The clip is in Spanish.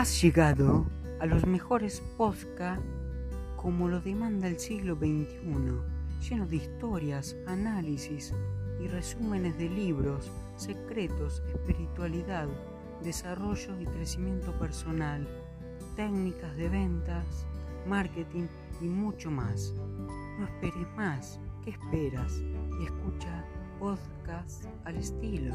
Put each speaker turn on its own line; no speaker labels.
Has llegado a los mejores podcasts como lo demanda el siglo XXI, lleno de historias, análisis y resúmenes de libros, secretos, espiritualidad, desarrollo y crecimiento personal, técnicas de ventas, marketing y mucho más. No esperes más, ¿qué esperas? Y escucha podcast al estilo.